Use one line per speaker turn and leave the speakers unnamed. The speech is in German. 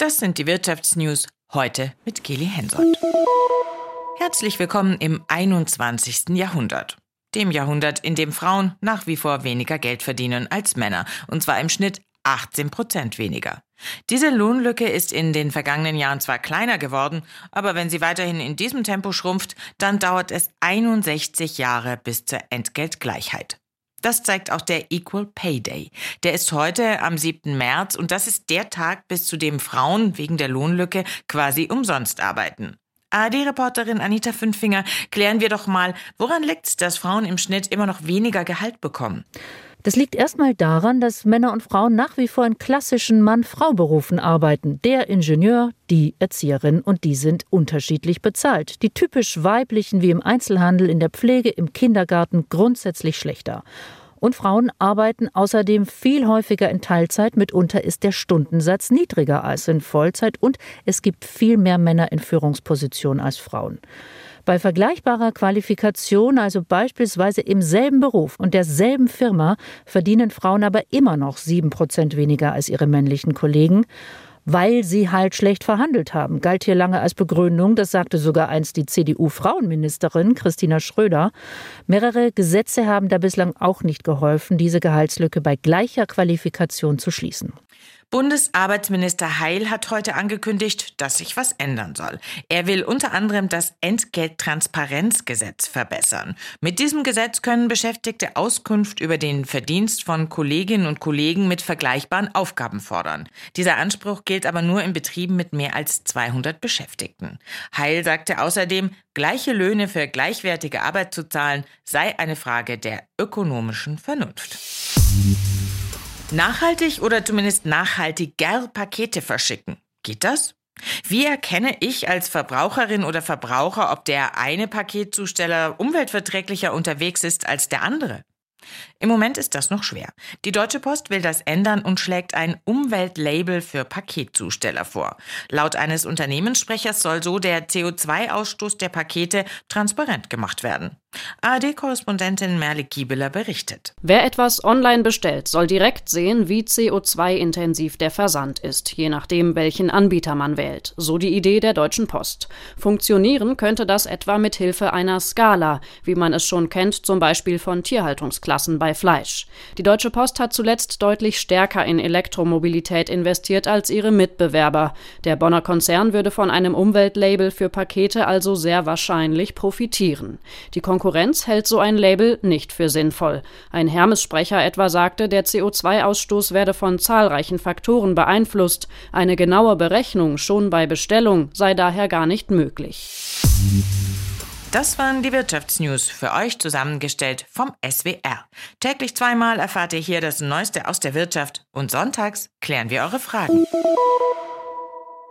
Das sind die Wirtschaftsnews heute mit Geli Hensoldt. Herzlich willkommen im 21. Jahrhundert. Dem Jahrhundert, in dem Frauen nach wie vor weniger Geld verdienen als Männer, und zwar im Schnitt 18 Prozent weniger. Diese Lohnlücke ist in den vergangenen Jahren zwar kleiner geworden, aber wenn sie weiterhin in diesem Tempo schrumpft, dann dauert es 61 Jahre bis zur Entgeltgleichheit. Das zeigt auch der Equal Pay Day. Der ist heute am 7. März und das ist der Tag, bis zu dem Frauen wegen der Lohnlücke quasi umsonst arbeiten. ARD-Reporterin Anita Fünfinger, klären wir doch mal, woran liegt es, dass Frauen im Schnitt immer noch weniger Gehalt bekommen?
Das liegt erstmal daran, dass Männer und Frauen nach wie vor in klassischen Mann-Frau-Berufen arbeiten. Der Ingenieur, die Erzieherin und die sind unterschiedlich bezahlt. Die typisch weiblichen wie im Einzelhandel, in der Pflege, im Kindergarten grundsätzlich schlechter. Und Frauen arbeiten außerdem viel häufiger in Teilzeit. Mitunter ist der Stundensatz niedriger als in Vollzeit und es gibt viel mehr Männer in Führungspositionen als Frauen. Bei vergleichbarer Qualifikation, also beispielsweise im selben Beruf und derselben Firma, verdienen Frauen aber immer noch sieben Prozent weniger als ihre männlichen Kollegen weil sie halt schlecht verhandelt haben. Galt hier lange als Begründung, das sagte sogar einst die CDU-Frauenministerin Christina Schröder. Mehrere Gesetze haben da bislang auch nicht geholfen, diese Gehaltslücke bei gleicher Qualifikation zu schließen.
Bundesarbeitsminister Heil hat heute angekündigt, dass sich was ändern soll. Er will unter anderem das Entgelttransparenzgesetz verbessern. Mit diesem Gesetz können Beschäftigte Auskunft über den Verdienst von Kolleginnen und Kollegen mit vergleichbaren Aufgaben fordern. Dieser Anspruch gilt aber nur in Betrieben mit mehr als 200 Beschäftigten. Heil sagte außerdem, gleiche Löhne für gleichwertige Arbeit zu zahlen sei eine Frage der ökonomischen Vernunft. Nachhaltig oder zumindest nachhaltiger Pakete verschicken. Geht das? Wie erkenne ich als Verbraucherin oder Verbraucher, ob der eine Paketzusteller umweltverträglicher unterwegs ist als der andere? Im Moment ist das noch schwer. Die Deutsche Post will das ändern und schlägt ein Umweltlabel für Paketzusteller vor. Laut eines Unternehmenssprechers soll so der CO2-Ausstoß der Pakete transparent gemacht werden. ARD-Korrespondentin Merle Kiebeler berichtet.
Wer etwas online bestellt, soll direkt sehen, wie CO2-intensiv der Versand ist, je nachdem, welchen Anbieter man wählt. So die Idee der Deutschen Post. Funktionieren könnte das etwa mit Hilfe einer Skala, wie man es schon kennt, zum Beispiel von Tierhaltungsklassen bei Fleisch. Die Deutsche Post hat zuletzt deutlich stärker in Elektromobilität investiert als ihre Mitbewerber. Der Bonner Konzern würde von einem Umweltlabel für Pakete also sehr wahrscheinlich profitieren. Die Konkurrenz hält so ein Label nicht für sinnvoll. Ein Hermes-Sprecher etwa sagte, der CO2-Ausstoß werde von zahlreichen Faktoren beeinflusst. Eine genaue Berechnung schon bei Bestellung sei daher gar nicht möglich.
Das waren die Wirtschaftsnews für euch zusammengestellt vom SWR. Täglich zweimal erfahrt ihr hier das Neueste aus der Wirtschaft und sonntags klären wir eure Fragen.